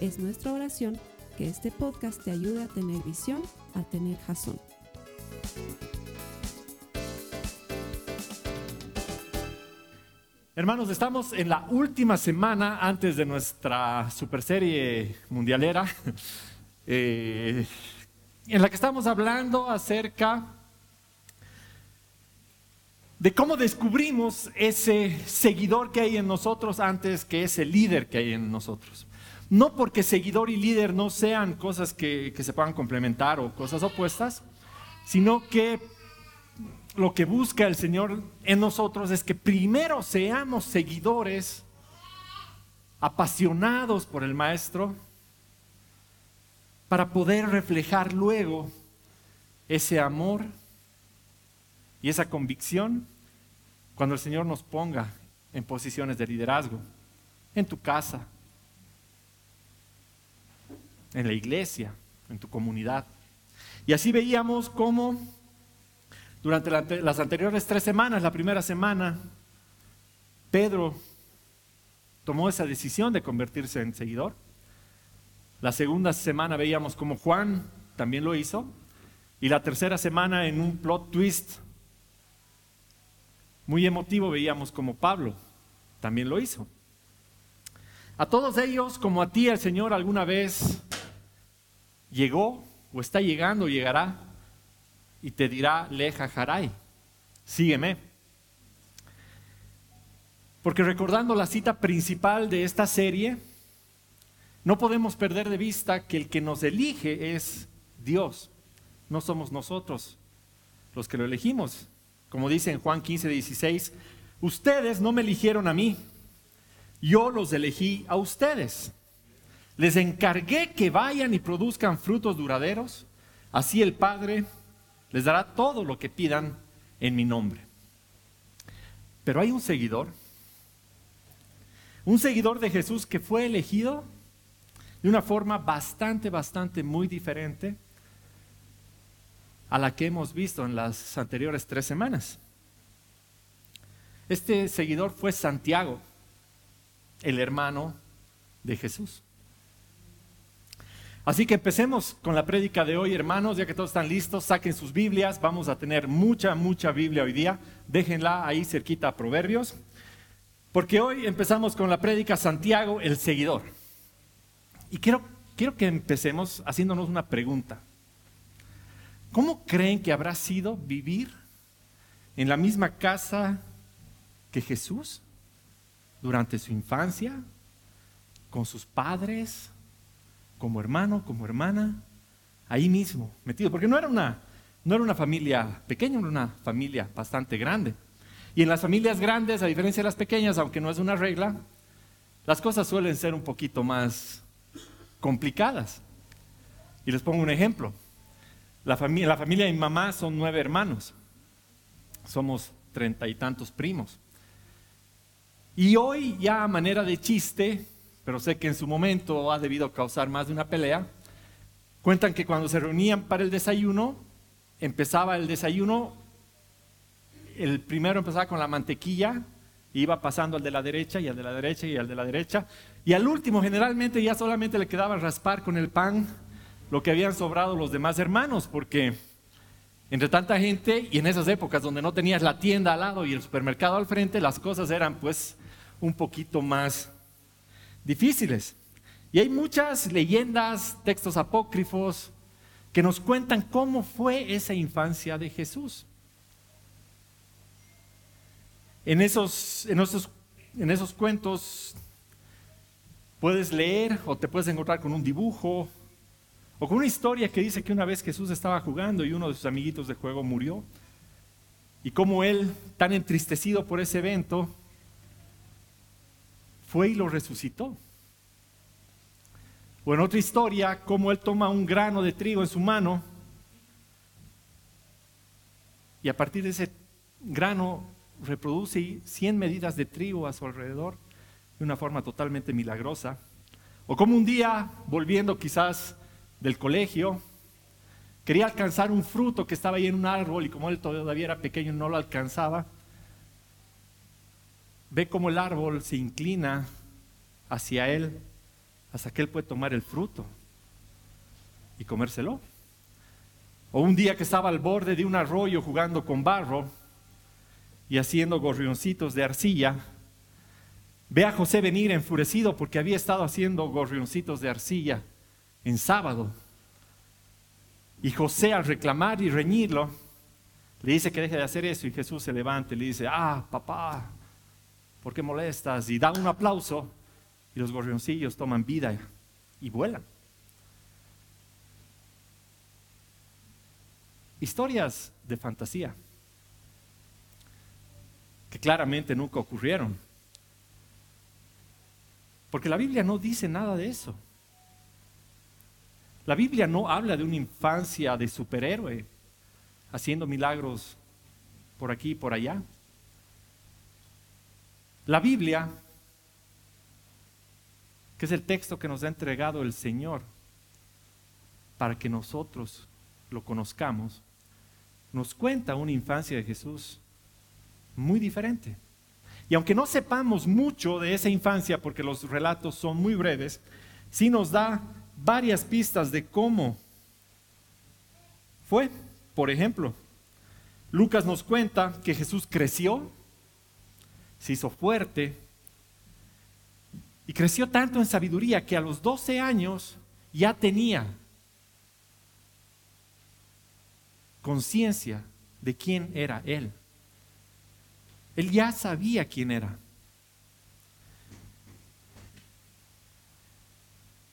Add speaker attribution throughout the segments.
Speaker 1: Es nuestra oración que este podcast te ayude a tener visión, a tener jazón.
Speaker 2: Hermanos, estamos en la última semana antes de nuestra super serie mundialera, eh, en la que estamos hablando acerca de cómo descubrimos ese seguidor que hay en nosotros antes que ese líder que hay en nosotros. No porque seguidor y líder no sean cosas que, que se puedan complementar o cosas opuestas, sino que lo que busca el Señor en nosotros es que primero seamos seguidores apasionados por el Maestro para poder reflejar luego ese amor y esa convicción cuando el Señor nos ponga en posiciones de liderazgo, en tu casa, en la iglesia, en tu comunidad. Y así veíamos cómo durante las anteriores tres semanas, la primera semana, Pedro tomó esa decisión de convertirse en seguidor. La segunda semana veíamos como Juan también lo hizo. Y la tercera semana en un plot twist muy emotivo veíamos como Pablo también lo hizo. A todos ellos, como a ti el Señor alguna vez llegó o está llegando llegará y te dirá, leja jaray, sígueme. Porque recordando la cita principal de esta serie, no podemos perder de vista que el que nos elige es Dios, no somos nosotros los que lo elegimos. Como dice en Juan 15, 16, ustedes no me eligieron a mí, yo los elegí a ustedes. Les encargué que vayan y produzcan frutos duraderos, así el Padre les dará todo lo que pidan en mi nombre. Pero hay un seguidor, un seguidor de Jesús que fue elegido de una forma bastante, bastante muy diferente a la que hemos visto en las anteriores tres semanas. Este seguidor fue Santiago, el hermano de Jesús. Así que empecemos con la prédica de hoy, hermanos, ya que todos están listos, saquen sus Biblias, vamos a tener mucha, mucha Biblia hoy día, déjenla ahí cerquita a Proverbios, porque hoy empezamos con la prédica Santiago, el seguidor. Y quiero, quiero que empecemos haciéndonos una pregunta. ¿Cómo creen que habrá sido vivir en la misma casa que Jesús durante su infancia, con sus padres? Como hermano, como hermana, ahí mismo, metido, porque no era una, no era una familia pequeña, era una familia bastante grande. Y en las familias grandes, a diferencia de las pequeñas, aunque no es una regla, las cosas suelen ser un poquito más complicadas. Y les pongo un ejemplo. La familia, la familia de mi mamá son nueve hermanos. Somos treinta y tantos primos. Y hoy ya a manera de chiste, pero sé que en su momento ha debido causar más de una pelea, cuentan que cuando se reunían para el desayuno, empezaba el desayuno, el primero empezaba con la mantequilla, iba pasando al de la derecha y al de la derecha y al de la derecha, y al último generalmente ya solamente le quedaba raspar con el pan lo que habían sobrado los demás hermanos, porque entre tanta gente y en esas épocas donde no tenías la tienda al lado y el supermercado al frente, las cosas eran pues un poquito más difíciles. Y hay muchas leyendas, textos apócrifos, que nos cuentan cómo fue esa infancia de Jesús. En esos, en esos, en esos cuentos puedes leer o te puedes encontrar con un dibujo o con una historia que dice que una vez Jesús estaba jugando y uno de sus amiguitos de juego murió. Y cómo él, tan entristecido por ese evento, fue y lo resucitó. O en otra historia, cómo él toma un grano de trigo en su mano y a partir de ese grano reproduce 100 medidas de trigo a su alrededor de una forma totalmente milagrosa. O como un día, volviendo quizás del colegio, quería alcanzar un fruto que estaba ahí en un árbol y como él todavía era pequeño no lo alcanzaba, ve cómo el árbol se inclina hacia él hasta que él puede tomar el fruto y comérselo. O un día que estaba al borde de un arroyo jugando con barro y haciendo gorrioncitos de arcilla, ve a José venir enfurecido porque había estado haciendo gorrioncitos de arcilla en sábado. Y José al reclamar y reñirlo, le dice que deje de hacer eso y Jesús se levanta y le dice, ah, papá, ¿por qué molestas? Y da un aplauso y los gorrioncillos toman vida y vuelan. Historias de fantasía que claramente nunca ocurrieron. Porque la Biblia no dice nada de eso. La Biblia no habla de una infancia de superhéroe haciendo milagros por aquí y por allá. La Biblia que es el texto que nos ha entregado el Señor para que nosotros lo conozcamos, nos cuenta una infancia de Jesús muy diferente. Y aunque no sepamos mucho de esa infancia, porque los relatos son muy breves, sí nos da varias pistas de cómo fue. Por ejemplo, Lucas nos cuenta que Jesús creció, se hizo fuerte, y creció tanto en sabiduría que a los 12 años ya tenía conciencia de quién era Él. Él ya sabía quién era.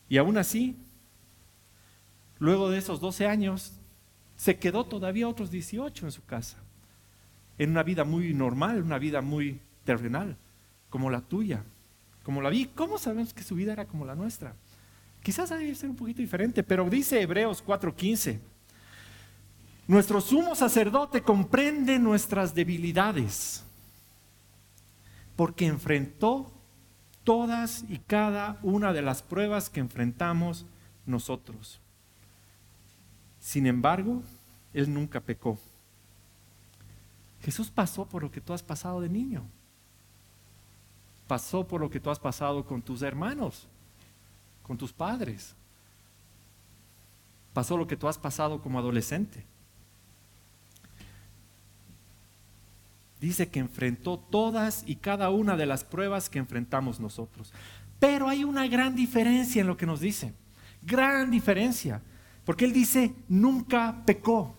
Speaker 2: Y aún así, luego de esos 12 años, se quedó todavía otros 18 en su casa, en una vida muy normal, una vida muy terrenal, como la tuya como la vi. ¿Cómo sabemos que su vida era como la nuestra? Quizás debe ser un poquito diferente, pero dice Hebreos 4:15, nuestro sumo sacerdote comprende nuestras debilidades, porque enfrentó todas y cada una de las pruebas que enfrentamos nosotros. Sin embargo, Él nunca pecó. Jesús pasó por lo que tú has pasado de niño pasó por lo que tú has pasado con tus hermanos, con tus padres. Pasó lo que tú has pasado como adolescente. Dice que enfrentó todas y cada una de las pruebas que enfrentamos nosotros. Pero hay una gran diferencia en lo que nos dice. Gran diferencia. Porque Él dice, nunca pecó.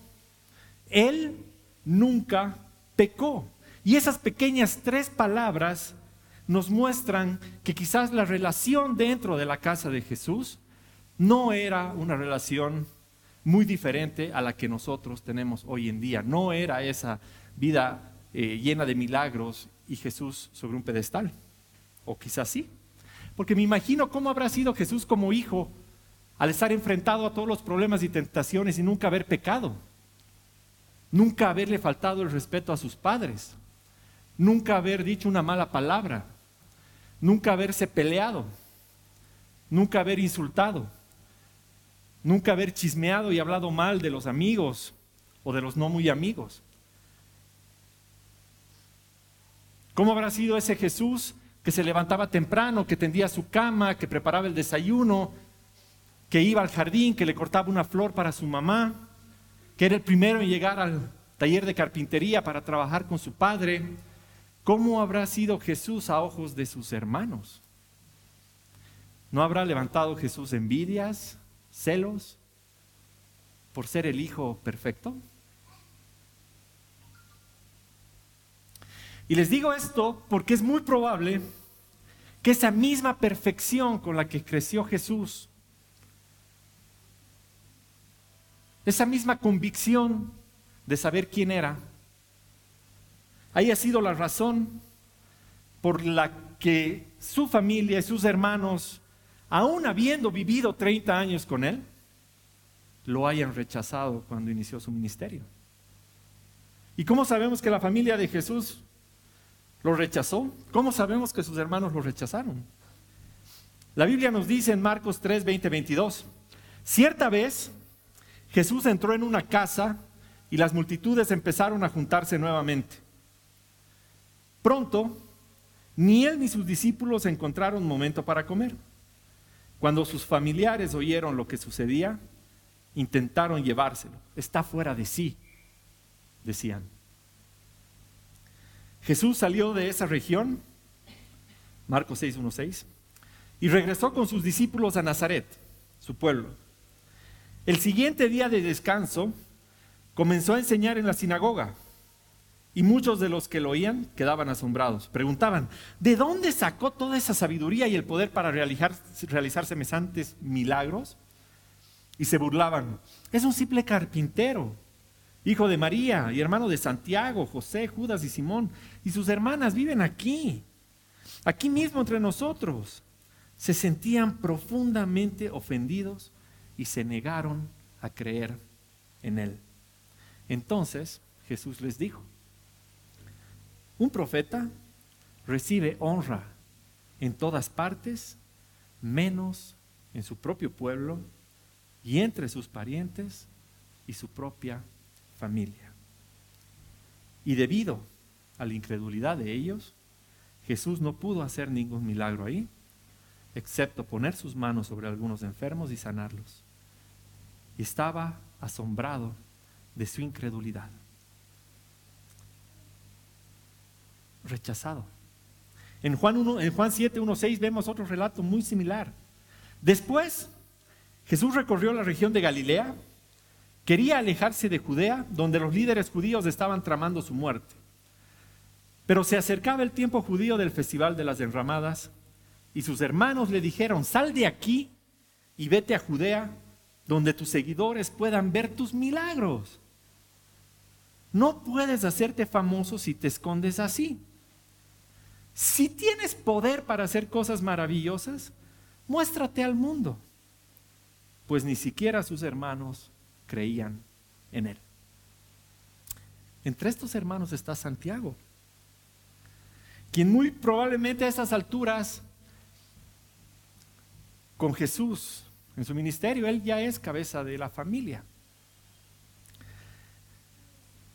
Speaker 2: Él nunca pecó. Y esas pequeñas tres palabras nos muestran que quizás la relación dentro de la casa de Jesús no era una relación muy diferente a la que nosotros tenemos hoy en día. No era esa vida eh, llena de milagros y Jesús sobre un pedestal. O quizás sí. Porque me imagino cómo habrá sido Jesús como hijo al estar enfrentado a todos los problemas y tentaciones y nunca haber pecado. Nunca haberle faltado el respeto a sus padres. Nunca haber dicho una mala palabra nunca haberse peleado, nunca haber insultado, nunca haber chismeado y hablado mal de los amigos o de los no muy amigos. ¿Cómo habrá sido ese Jesús que se levantaba temprano, que tendía su cama, que preparaba el desayuno, que iba al jardín, que le cortaba una flor para su mamá, que era el primero en llegar al taller de carpintería para trabajar con su padre, ¿Cómo habrá sido Jesús a ojos de sus hermanos? ¿No habrá levantado Jesús envidias, celos por ser el Hijo perfecto? Y les digo esto porque es muy probable que esa misma perfección con la que creció Jesús, esa misma convicción de saber quién era, haya sido la razón por la que su familia y sus hermanos aún habiendo vivido 30 años con Él, lo hayan rechazado cuando inició su ministerio. ¿Y cómo sabemos que la familia de Jesús lo rechazó? ¿Cómo sabemos que sus hermanos lo rechazaron? La Biblia nos dice en Marcos 3, 20, 22, cierta vez Jesús entró en una casa y las multitudes empezaron a juntarse nuevamente. Pronto, ni él ni sus discípulos encontraron momento para comer. Cuando sus familiares oyeron lo que sucedía, intentaron llevárselo. Está fuera de sí, decían. Jesús salió de esa región, Marcos 6.1.6, y regresó con sus discípulos a Nazaret, su pueblo. El siguiente día de descanso comenzó a enseñar en la sinagoga y muchos de los que lo oían quedaban asombrados. Preguntaban, ¿de dónde sacó toda esa sabiduría y el poder para realizar, realizar semejantes milagros? Y se burlaban, es un simple carpintero, hijo de María y hermano de Santiago, José, Judas y Simón. Y sus hermanas viven aquí, aquí mismo entre nosotros. Se sentían profundamente ofendidos y se negaron a creer en él. Entonces Jesús les dijo, un profeta recibe honra en todas partes, menos en su propio pueblo y entre sus parientes y su propia familia. Y debido a la incredulidad de ellos, Jesús no pudo hacer ningún milagro ahí, excepto poner sus manos sobre algunos enfermos y sanarlos. Y estaba asombrado de su incredulidad. Rechazado. En Juan, 1, en Juan 7, 1, 6 vemos otro relato muy similar. Después, Jesús recorrió la región de Galilea, quería alejarse de Judea, donde los líderes judíos estaban tramando su muerte. Pero se acercaba el tiempo judío del festival de las enramadas y sus hermanos le dijeron, sal de aquí y vete a Judea, donde tus seguidores puedan ver tus milagros. No puedes hacerte famoso si te escondes así. Si tienes poder para hacer cosas maravillosas, muéstrate al mundo. Pues ni siquiera sus hermanos creían en él. Entre estos hermanos está Santiago, quien muy probablemente a esas alturas con Jesús en su ministerio. Él ya es cabeza de la familia.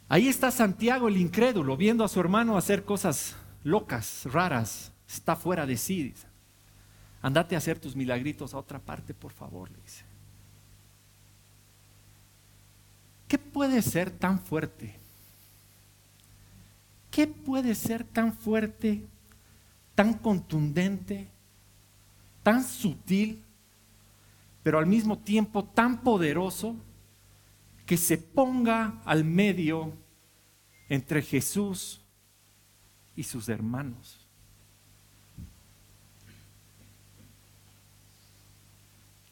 Speaker 2: Ahí está Santiago el incrédulo, viendo a su hermano hacer cosas locas, raras. Está fuera de sí. Andate a hacer tus milagritos a otra parte, por favor, le dice. ¿Qué puede ser tan fuerte? ¿Qué puede ser tan fuerte, tan contundente, tan sutil, pero al mismo tiempo tan poderoso que se ponga al medio entre Jesús y sus hermanos.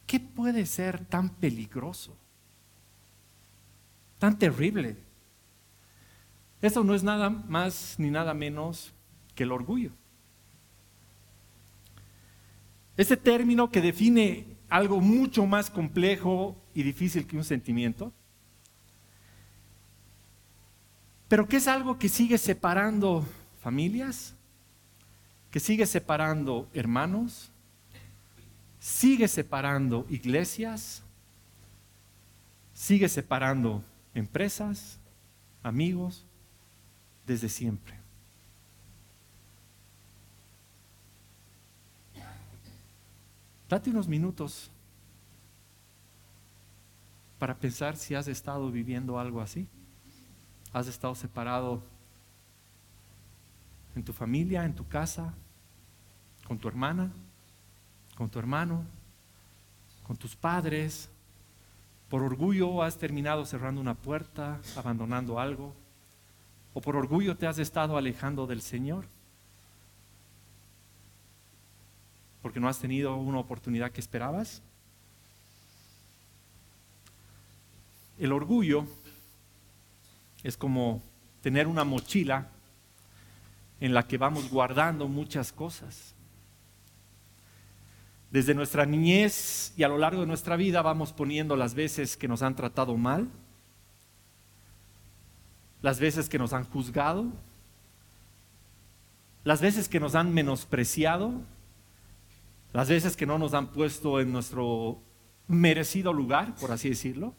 Speaker 2: ¿Qué puede ser tan peligroso? Tan terrible. Eso no es nada más ni nada menos que el orgullo. Ese término que define algo mucho más complejo y difícil que un sentimiento, pero que es algo que sigue separando familias, que sigue separando hermanos, sigue separando iglesias, sigue separando empresas, amigos, desde siempre. Date unos minutos para pensar si has estado viviendo algo así. Has estado separado en tu familia, en tu casa, con tu hermana, con tu hermano, con tus padres. Por orgullo has terminado cerrando una puerta, abandonando algo. O por orgullo te has estado alejando del Señor. porque no has tenido una oportunidad que esperabas. El orgullo es como tener una mochila en la que vamos guardando muchas cosas. Desde nuestra niñez y a lo largo de nuestra vida vamos poniendo las veces que nos han tratado mal, las veces que nos han juzgado, las veces que nos han menospreciado, las veces que no nos han puesto en nuestro merecido lugar, por así decirlo.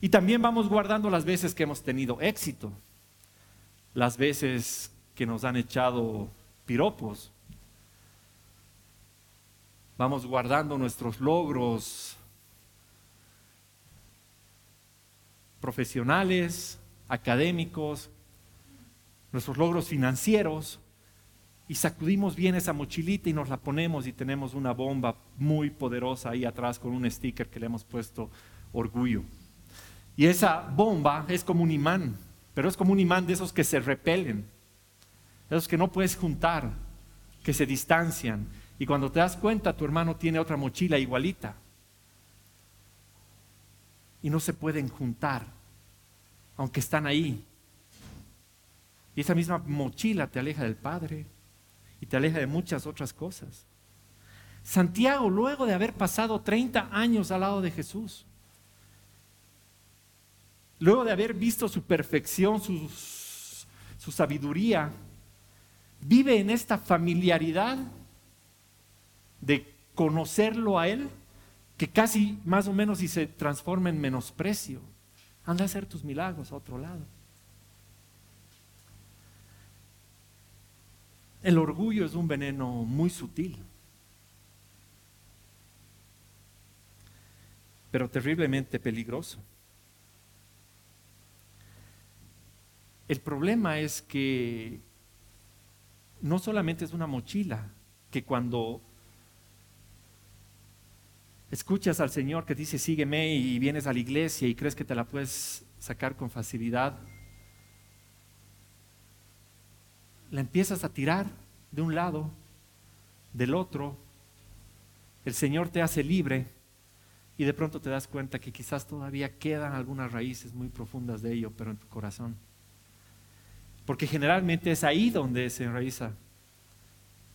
Speaker 2: Y también vamos guardando las veces que hemos tenido éxito, las veces que nos han echado piropos. Vamos guardando nuestros logros profesionales, académicos, nuestros logros financieros, y sacudimos bien esa mochilita y nos la ponemos y tenemos una bomba muy poderosa ahí atrás con un sticker que le hemos puesto orgullo. Y esa bomba es como un imán, pero es como un imán de esos que se repelen, esos que no puedes juntar, que se distancian. Y cuando te das cuenta, tu hermano tiene otra mochila igualita. Y no se pueden juntar, aunque están ahí. Y esa misma mochila te aleja del Padre, y te aleja de muchas otras cosas. Santiago, luego de haber pasado 30 años al lado de Jesús, luego de haber visto su perfección, su, su sabiduría, vive en esta familiaridad de conocerlo a Él, que casi más o menos y se transforma en menosprecio. Anda a hacer tus milagros a otro lado. El orgullo es un veneno muy sutil, pero terriblemente peligroso. El problema es que no solamente es una mochila, que cuando escuchas al Señor que dice sígueme y vienes a la iglesia y crees que te la puedes sacar con facilidad, la empiezas a tirar de un lado, del otro, el Señor te hace libre y de pronto te das cuenta que quizás todavía quedan algunas raíces muy profundas de ello, pero en tu corazón. Porque generalmente es ahí donde se enraiza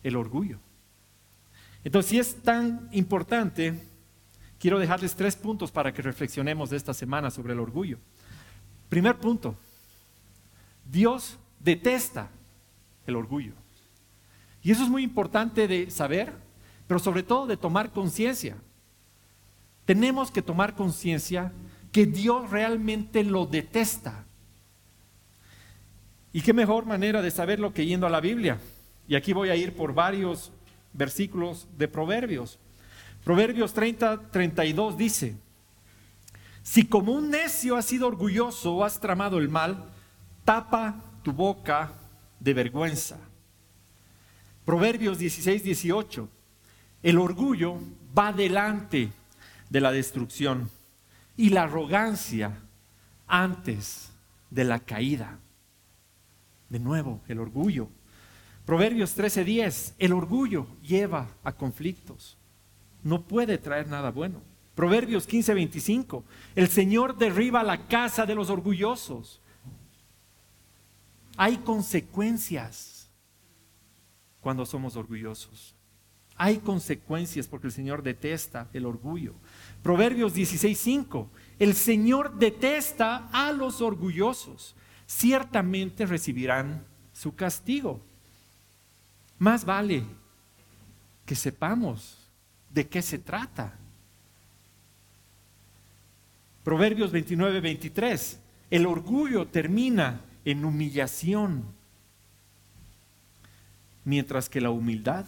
Speaker 2: el orgullo. Entonces, si es tan importante, quiero dejarles tres puntos para que reflexionemos esta semana sobre el orgullo. Primer punto, Dios detesta el orgullo. Y eso es muy importante de saber, pero sobre todo de tomar conciencia. Tenemos que tomar conciencia que Dios realmente lo detesta. ¿Y qué mejor manera de saberlo que yendo a la Biblia? Y aquí voy a ir por varios versículos de Proverbios. Proverbios 30, 32 dice, si como un necio has sido orgulloso o has tramado el mal, tapa tu boca de vergüenza. Proverbios 16, 18. El orgullo va delante de la destrucción y la arrogancia antes de la caída. De nuevo, el orgullo. Proverbios 13:10, el orgullo lleva a conflictos. No puede traer nada bueno. Proverbios 15:25, el Señor derriba la casa de los orgullosos hay consecuencias cuando somos orgullosos. Hay consecuencias porque el Señor detesta el orgullo. Proverbios 16:5. El Señor detesta a los orgullosos. Ciertamente recibirán su castigo. Más vale que sepamos de qué se trata. Proverbios 29, 23. El orgullo termina en humillación, mientras que la humildad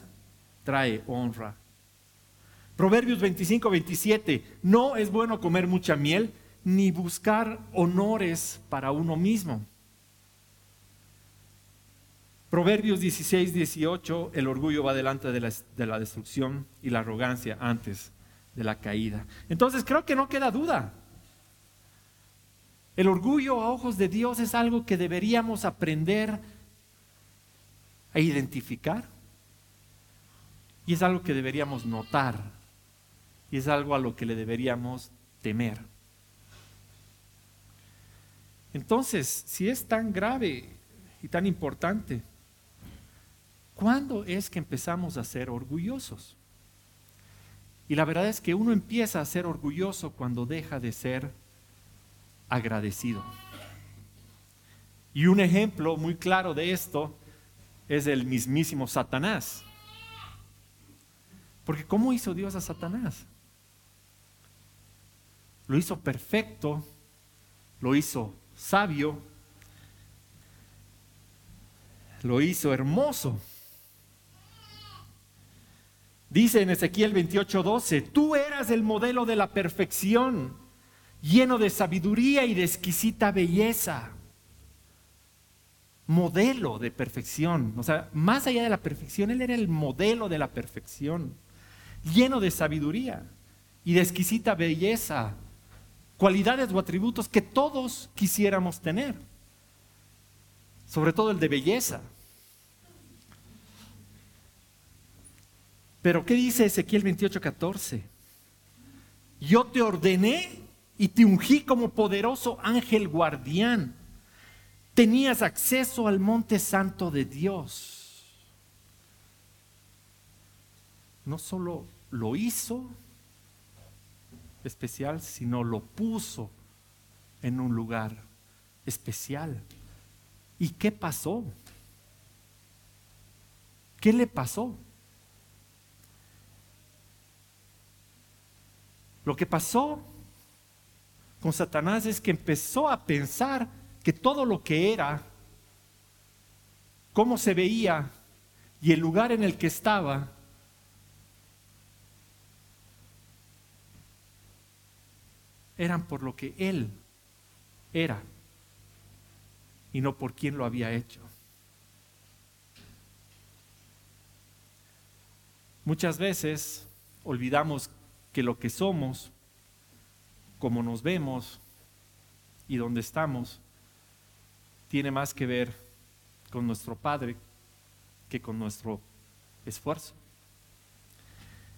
Speaker 2: trae honra. Proverbios 25, 27, no es bueno comer mucha miel ni buscar honores para uno mismo. Proverbios 16, 18, el orgullo va delante de la, de la destrucción y la arrogancia antes de la caída. Entonces creo que no queda duda. El orgullo a ojos de Dios es algo que deberíamos aprender a identificar. Y es algo que deberíamos notar. Y es algo a lo que le deberíamos temer. Entonces, si es tan grave y tan importante, ¿cuándo es que empezamos a ser orgullosos? Y la verdad es que uno empieza a ser orgulloso cuando deja de ser agradecido. Y un ejemplo muy claro de esto es el mismísimo Satanás. Porque ¿cómo hizo Dios a Satanás? Lo hizo perfecto, lo hizo sabio, lo hizo hermoso. Dice en Ezequiel 28:12, tú eras el modelo de la perfección, lleno de sabiduría y de exquisita belleza. Modelo de perfección, o sea, más allá de la perfección, él era el modelo de la perfección, lleno de sabiduría y de exquisita belleza, cualidades o atributos que todos quisiéramos tener, sobre todo el de belleza. Pero ¿qué dice Ezequiel 28, 14? Yo te ordené y te ungí como poderoso ángel guardián. Tenías acceso al monte santo de Dios. No solo lo hizo especial, sino lo puso en un lugar especial. ¿Y qué pasó? ¿Qué le pasó? Lo que pasó con Satanás es que empezó a pensar que todo lo que era, cómo se veía y el lugar en el que estaba, eran por lo que él era y no por quien lo había hecho. Muchas veces olvidamos que lo que somos, como nos vemos y donde estamos, tiene más que ver con nuestro Padre que con nuestro esfuerzo.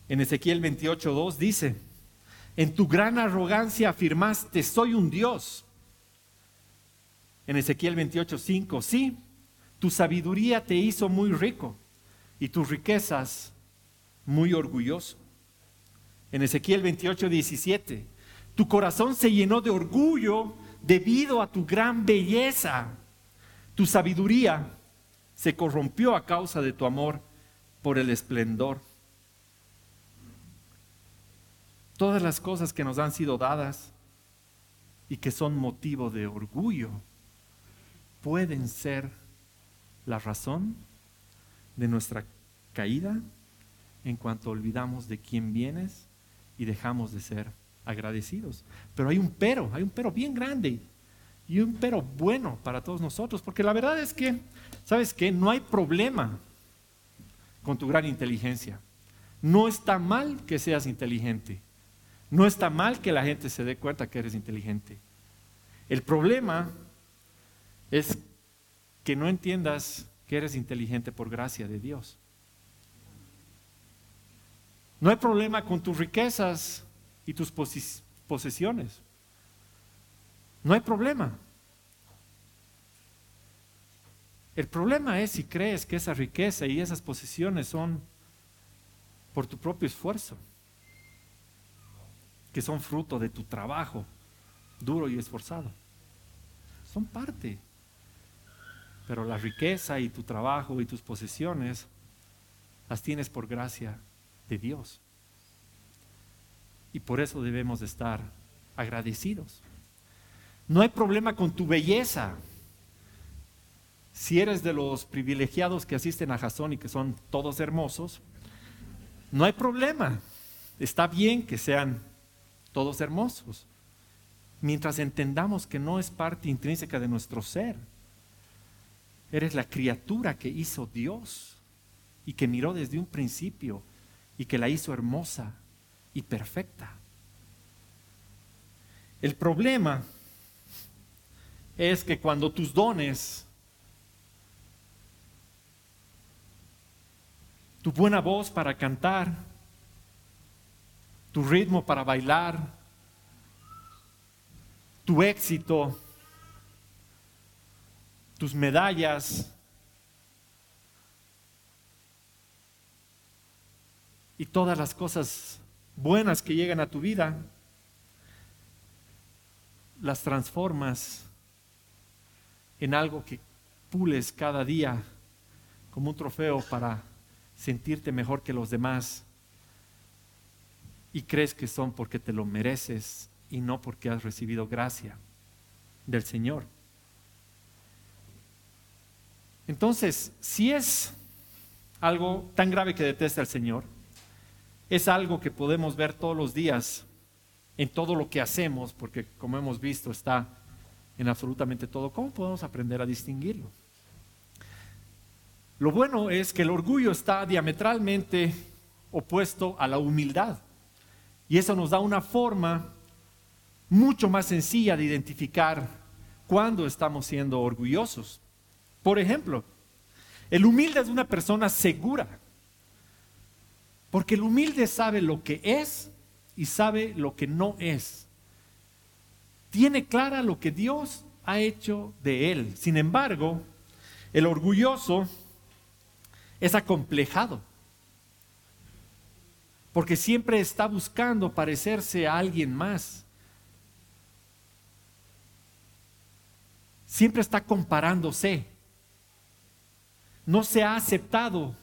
Speaker 2: En Ezequiel 28.2 dice, en tu gran arrogancia afirmaste, soy un Dios. En Ezequiel 28.5, sí, tu sabiduría te hizo muy rico y tus riquezas muy orgulloso en Ezequiel 28, 17. Tu corazón se llenó de orgullo debido a tu gran belleza. Tu sabiduría se corrompió a causa de tu amor por el esplendor. Todas las cosas que nos han sido dadas y que son motivo de orgullo pueden ser la razón de nuestra caída en cuanto olvidamos de quién vienes y dejamos de ser agradecidos. Pero hay un pero, hay un pero bien grande y un pero bueno para todos nosotros, porque la verdad es que, ¿sabes qué? No hay problema con tu gran inteligencia. No está mal que seas inteligente. No está mal que la gente se dé cuenta que eres inteligente. El problema es que no entiendas que eres inteligente por gracia de Dios. No hay problema con tus riquezas y tus posesiones. No hay problema. El problema es si crees que esa riqueza y esas posesiones son por tu propio esfuerzo, que son fruto de tu trabajo duro y esforzado. Son parte. Pero la riqueza y tu trabajo y tus posesiones las tienes por gracia de Dios. Y por eso debemos de estar agradecidos. No hay problema con tu belleza. Si eres de los privilegiados que asisten a Jasón y que son todos hermosos, no hay problema. Está bien que sean todos hermosos. Mientras entendamos que no es parte intrínseca de nuestro ser. Eres la criatura que hizo Dios y que miró desde un principio y que la hizo hermosa y perfecta. El problema es que cuando tus dones, tu buena voz para cantar, tu ritmo para bailar, tu éxito, tus medallas, y todas las cosas buenas que llegan a tu vida, las transformas en algo que pules cada día como un trofeo para sentirte mejor que los demás y crees que son porque te lo mereces y no porque has recibido gracia del Señor. Entonces, si es algo tan grave que detesta el Señor, es algo que podemos ver todos los días en todo lo que hacemos, porque como hemos visto está en absolutamente todo. ¿Cómo podemos aprender a distinguirlo? Lo bueno es que el orgullo está diametralmente opuesto a la humildad. Y eso nos da una forma mucho más sencilla de identificar cuándo estamos siendo orgullosos. Por ejemplo, el humilde es una persona segura, porque el humilde sabe lo que es y sabe lo que no es. Tiene clara lo que Dios ha hecho de él. Sin embargo, el orgulloso es acomplejado, porque siempre está buscando parecerse a alguien más. Siempre está comparándose. No se ha aceptado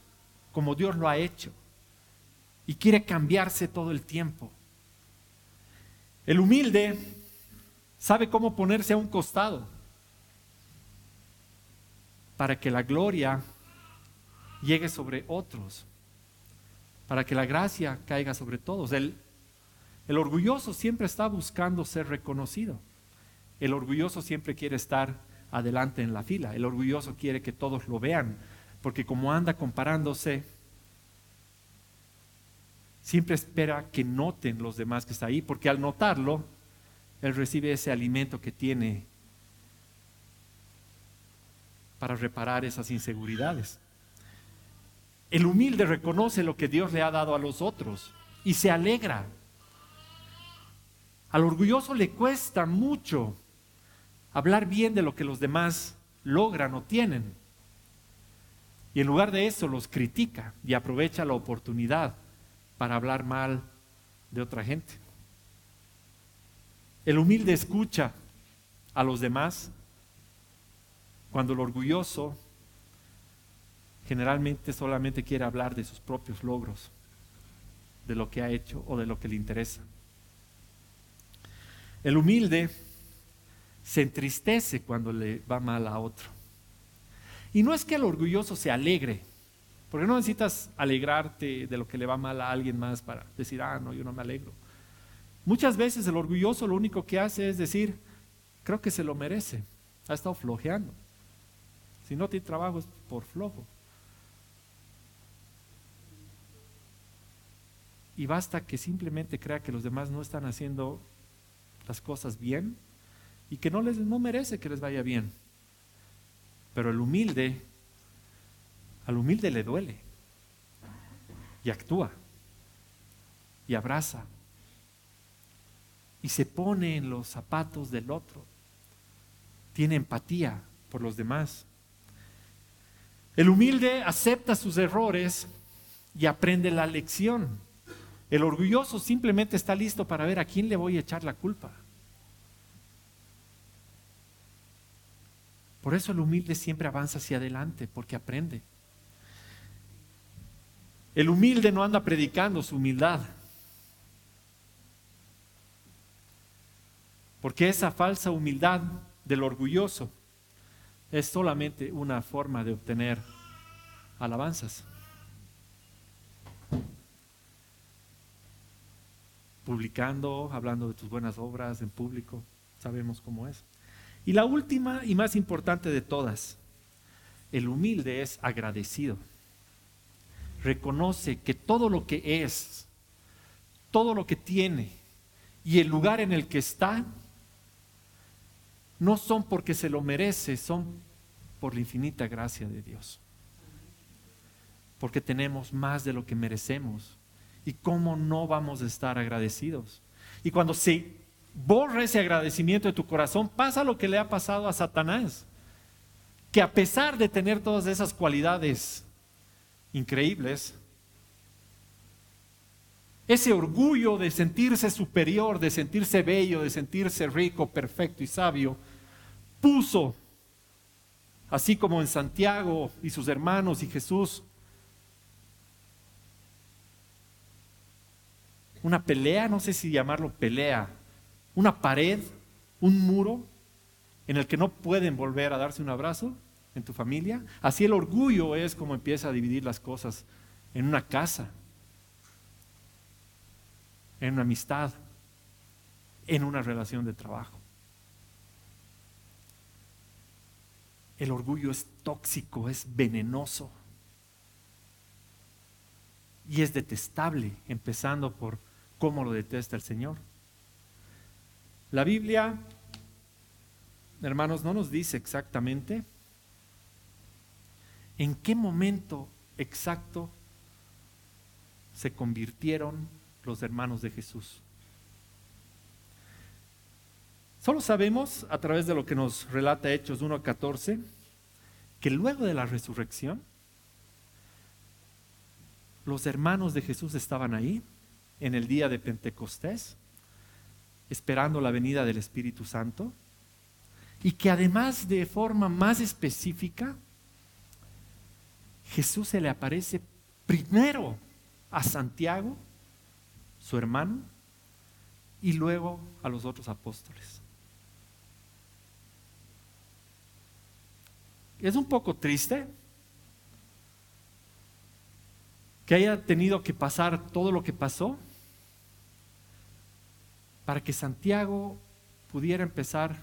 Speaker 2: como Dios lo ha hecho y quiere cambiarse todo el tiempo. El humilde sabe cómo ponerse a un costado para que la gloria llegue sobre otros, para que la gracia caiga sobre todos. El, el orgulloso siempre está buscando ser reconocido. El orgulloso siempre quiere estar adelante en la fila. El orgulloso quiere que todos lo vean, porque como anda comparándose, siempre espera que noten los demás que está ahí, porque al notarlo, él recibe ese alimento que tiene para reparar esas inseguridades. El humilde reconoce lo que Dios le ha dado a los otros y se alegra. Al orgulloso le cuesta mucho hablar bien de lo que los demás logran o tienen. Y en lugar de eso los critica y aprovecha la oportunidad para hablar mal de otra gente. El humilde escucha a los demás cuando el orgulloso generalmente solamente quiere hablar de sus propios logros, de lo que ha hecho o de lo que le interesa. El humilde se entristece cuando le va mal a otro. Y no es que el orgulloso se alegre porque no necesitas alegrarte de lo que le va mal a alguien más para decir, ah, no, yo no me alegro. Muchas veces el orgulloso lo único que hace es decir, creo que se lo merece, ha estado flojeando. Si no tiene trabajo es por flojo. Y basta que simplemente crea que los demás no están haciendo las cosas bien y que no les no merece que les vaya bien. Pero el humilde al humilde le duele y actúa y abraza y se pone en los zapatos del otro. Tiene empatía por los demás. El humilde acepta sus errores y aprende la lección. El orgulloso simplemente está listo para ver a quién le voy a echar la culpa. Por eso el humilde siempre avanza hacia adelante, porque aprende. El humilde no anda predicando su humildad. Porque esa falsa humildad del orgulloso es solamente una forma de obtener alabanzas. Publicando, hablando de tus buenas obras en público, sabemos cómo es. Y la última y más importante de todas, el humilde es agradecido reconoce que todo lo que es, todo lo que tiene y el lugar en el que está, no son porque se lo merece, son por la infinita gracia de Dios. Porque tenemos más de lo que merecemos. ¿Y cómo no vamos a estar agradecidos? Y cuando se borra ese agradecimiento de tu corazón, pasa lo que le ha pasado a Satanás. Que a pesar de tener todas esas cualidades increíbles, Ese orgullo de sentirse superior, de sentirse bello, de sentirse rico, perfecto y sabio, puso, así como en Santiago y sus hermanos y Jesús, una pelea, no sé si llamarlo pelea, una pared, un muro en el que no pueden volver a darse un abrazo en tu familia. Así el orgullo es como empieza a dividir las cosas en una casa, en una amistad, en una relación de trabajo. El orgullo es tóxico, es venenoso y es detestable, empezando por cómo lo detesta el Señor. La Biblia, hermanos, no nos dice exactamente en qué momento exacto se convirtieron los hermanos de Jesús. Solo sabemos, a través de lo que nos relata Hechos 1.14, que luego de la resurrección, los hermanos de Jesús estaban ahí en el día de Pentecostés, esperando la venida del Espíritu Santo, y que además de forma más específica, Jesús se le aparece primero a Santiago, su hermano, y luego a los otros apóstoles. Es un poco triste que haya tenido que pasar todo lo que pasó para que Santiago pudiera empezar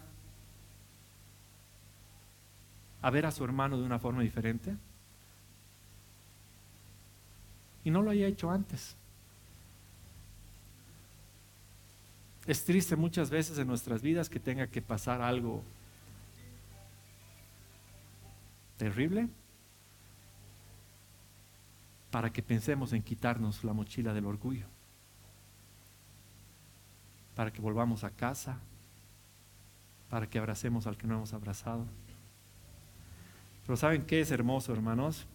Speaker 2: a ver a su hermano de una forma diferente y no lo haya hecho antes. Es triste muchas veces en nuestras vidas que tenga que pasar algo terrible para que pensemos en quitarnos la mochila del orgullo, para que volvamos a casa, para que abracemos al que no hemos abrazado. Pero ¿saben qué es hermoso, hermanos?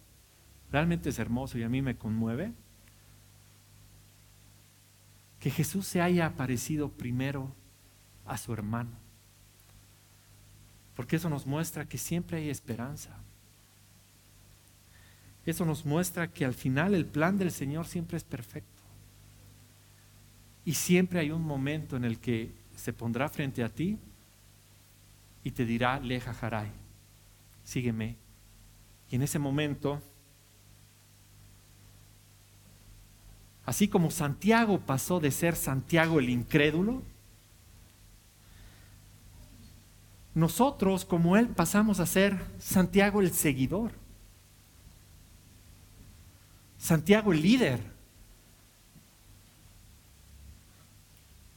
Speaker 2: Realmente es hermoso y a mí me conmueve que Jesús se haya aparecido primero a su hermano. Porque eso nos muestra que siempre hay esperanza. Eso nos muestra que al final el plan del Señor siempre es perfecto. Y siempre hay un momento en el que se pondrá frente a ti y te dirá, leja jaray, sígueme. Y en ese momento Así como Santiago pasó de ser Santiago el incrédulo, nosotros como él pasamos a ser Santiago el seguidor, Santiago el líder,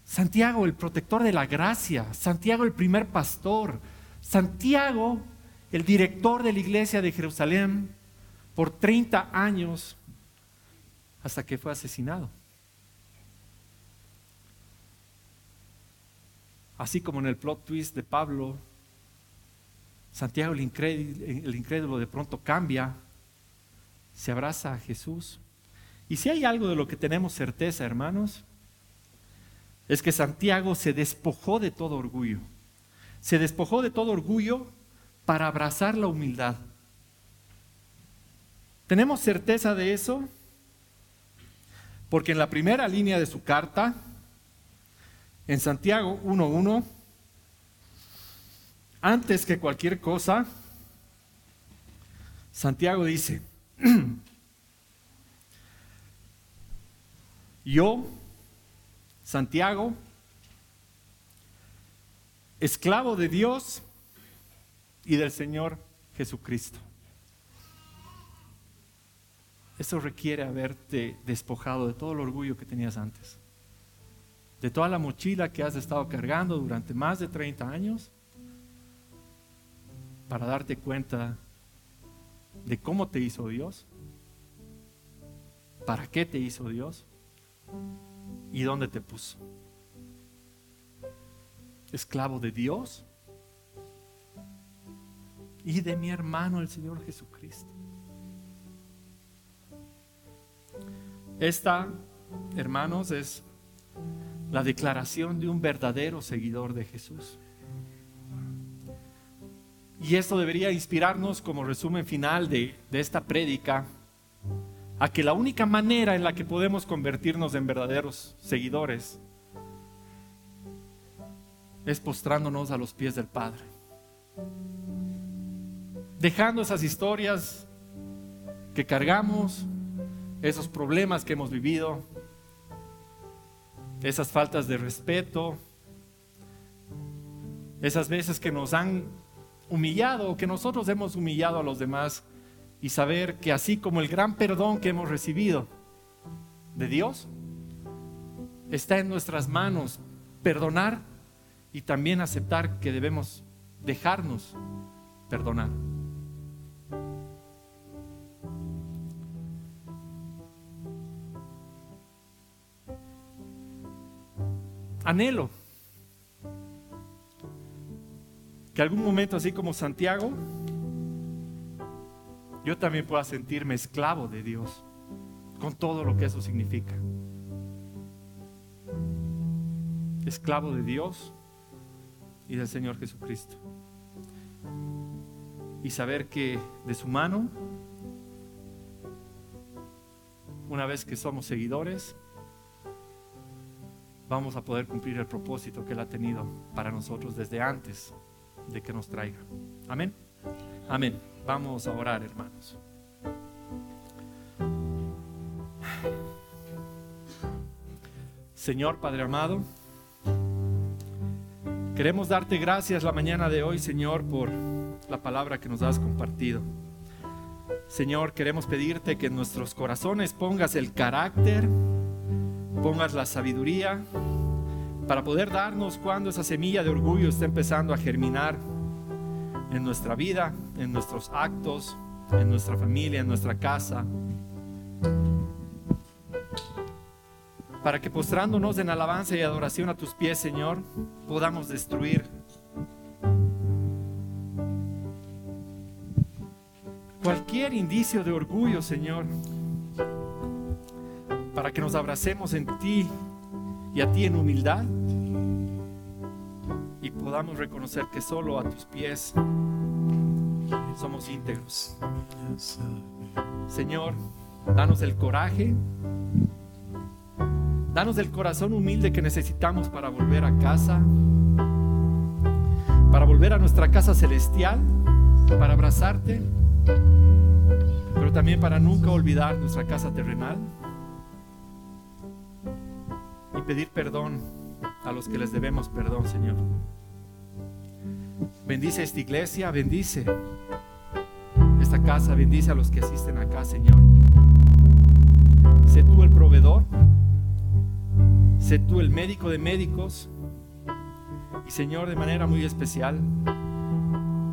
Speaker 2: Santiago el protector de la gracia, Santiago el primer pastor, Santiago el director de la iglesia de Jerusalén por 30 años hasta que fue asesinado. Así como en el plot twist de Pablo, Santiago el incrédulo, de pronto cambia, se abraza a Jesús. Y si hay algo de lo que tenemos certeza, hermanos, es que Santiago se despojó de todo orgullo. Se despojó de todo orgullo para abrazar la humildad. ¿Tenemos certeza de eso? Porque en la primera línea de su carta, en Santiago 1.1, antes que cualquier cosa, Santiago dice, yo, Santiago, esclavo de Dios y del Señor Jesucristo. Eso requiere haberte despojado de todo el orgullo que tenías antes, de toda la mochila que has estado cargando durante más de 30 años, para darte cuenta de cómo te hizo Dios, para qué te hizo Dios y dónde te puso. Esclavo de Dios y de mi hermano el Señor Jesucristo. Esta hermanos, es la declaración de un verdadero seguidor de Jesús. Y esto debería inspirarnos como resumen final de, de esta prédica a que la única manera en la que podemos convertirnos en verdaderos seguidores es postrándonos a los pies del Padre. Dejando esas historias que cargamos, esos problemas que hemos vivido, esas faltas de respeto, esas veces que nos han humillado que nosotros hemos humillado a los demás y saber que así como el gran perdón que hemos recibido de Dios, está en nuestras manos perdonar y también aceptar que debemos dejarnos perdonar. Anhelo que algún momento así como Santiago, yo también pueda sentirme esclavo de Dios, con todo lo que eso significa. Esclavo de Dios y del Señor Jesucristo. Y saber que de su mano, una vez que somos seguidores, vamos a poder cumplir el propósito que Él ha tenido para nosotros desde antes de que nos traiga. Amén. Amén. Vamos a orar, hermanos. Señor Padre amado, queremos darte gracias la mañana de hoy, Señor, por la palabra que nos has compartido. Señor, queremos pedirte que en nuestros corazones pongas el carácter, pongas la sabiduría, para poder darnos cuando esa semilla de orgullo está empezando a germinar en nuestra vida, en nuestros actos, en nuestra familia, en nuestra casa. Para que postrándonos en alabanza y adoración a tus pies, Señor, podamos destruir cualquier indicio de orgullo, Señor, para que nos abracemos en ti y a ti en humildad y podamos reconocer que solo a tus pies somos íntegros. Señor, danos el coraje, danos el corazón humilde que necesitamos para volver a casa, para volver a nuestra casa celestial, para abrazarte, pero también para nunca olvidar nuestra casa terrenal pedir perdón a los que les debemos perdón, Señor. Bendice esta iglesia, bendice esta casa, bendice a los que asisten acá, Señor. Sé tú el proveedor, sé tú el médico de médicos y Señor, de manera muy especial,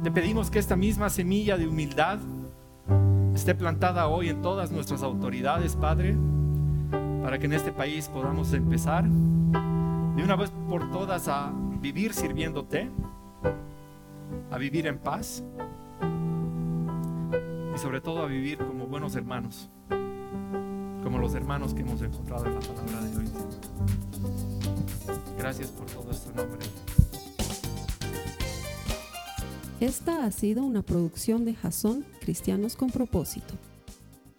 Speaker 2: te pedimos que esta misma semilla de humildad esté plantada hoy en todas nuestras autoridades, Padre, para que en este país podamos empezar de una vez por todas a vivir sirviéndote, a vivir en paz y sobre todo a vivir como buenos hermanos, como los hermanos que hemos encontrado en la palabra de hoy. Gracias por todo esto nombre.
Speaker 1: Esta ha sido una producción de Jason Cristianos con propósito.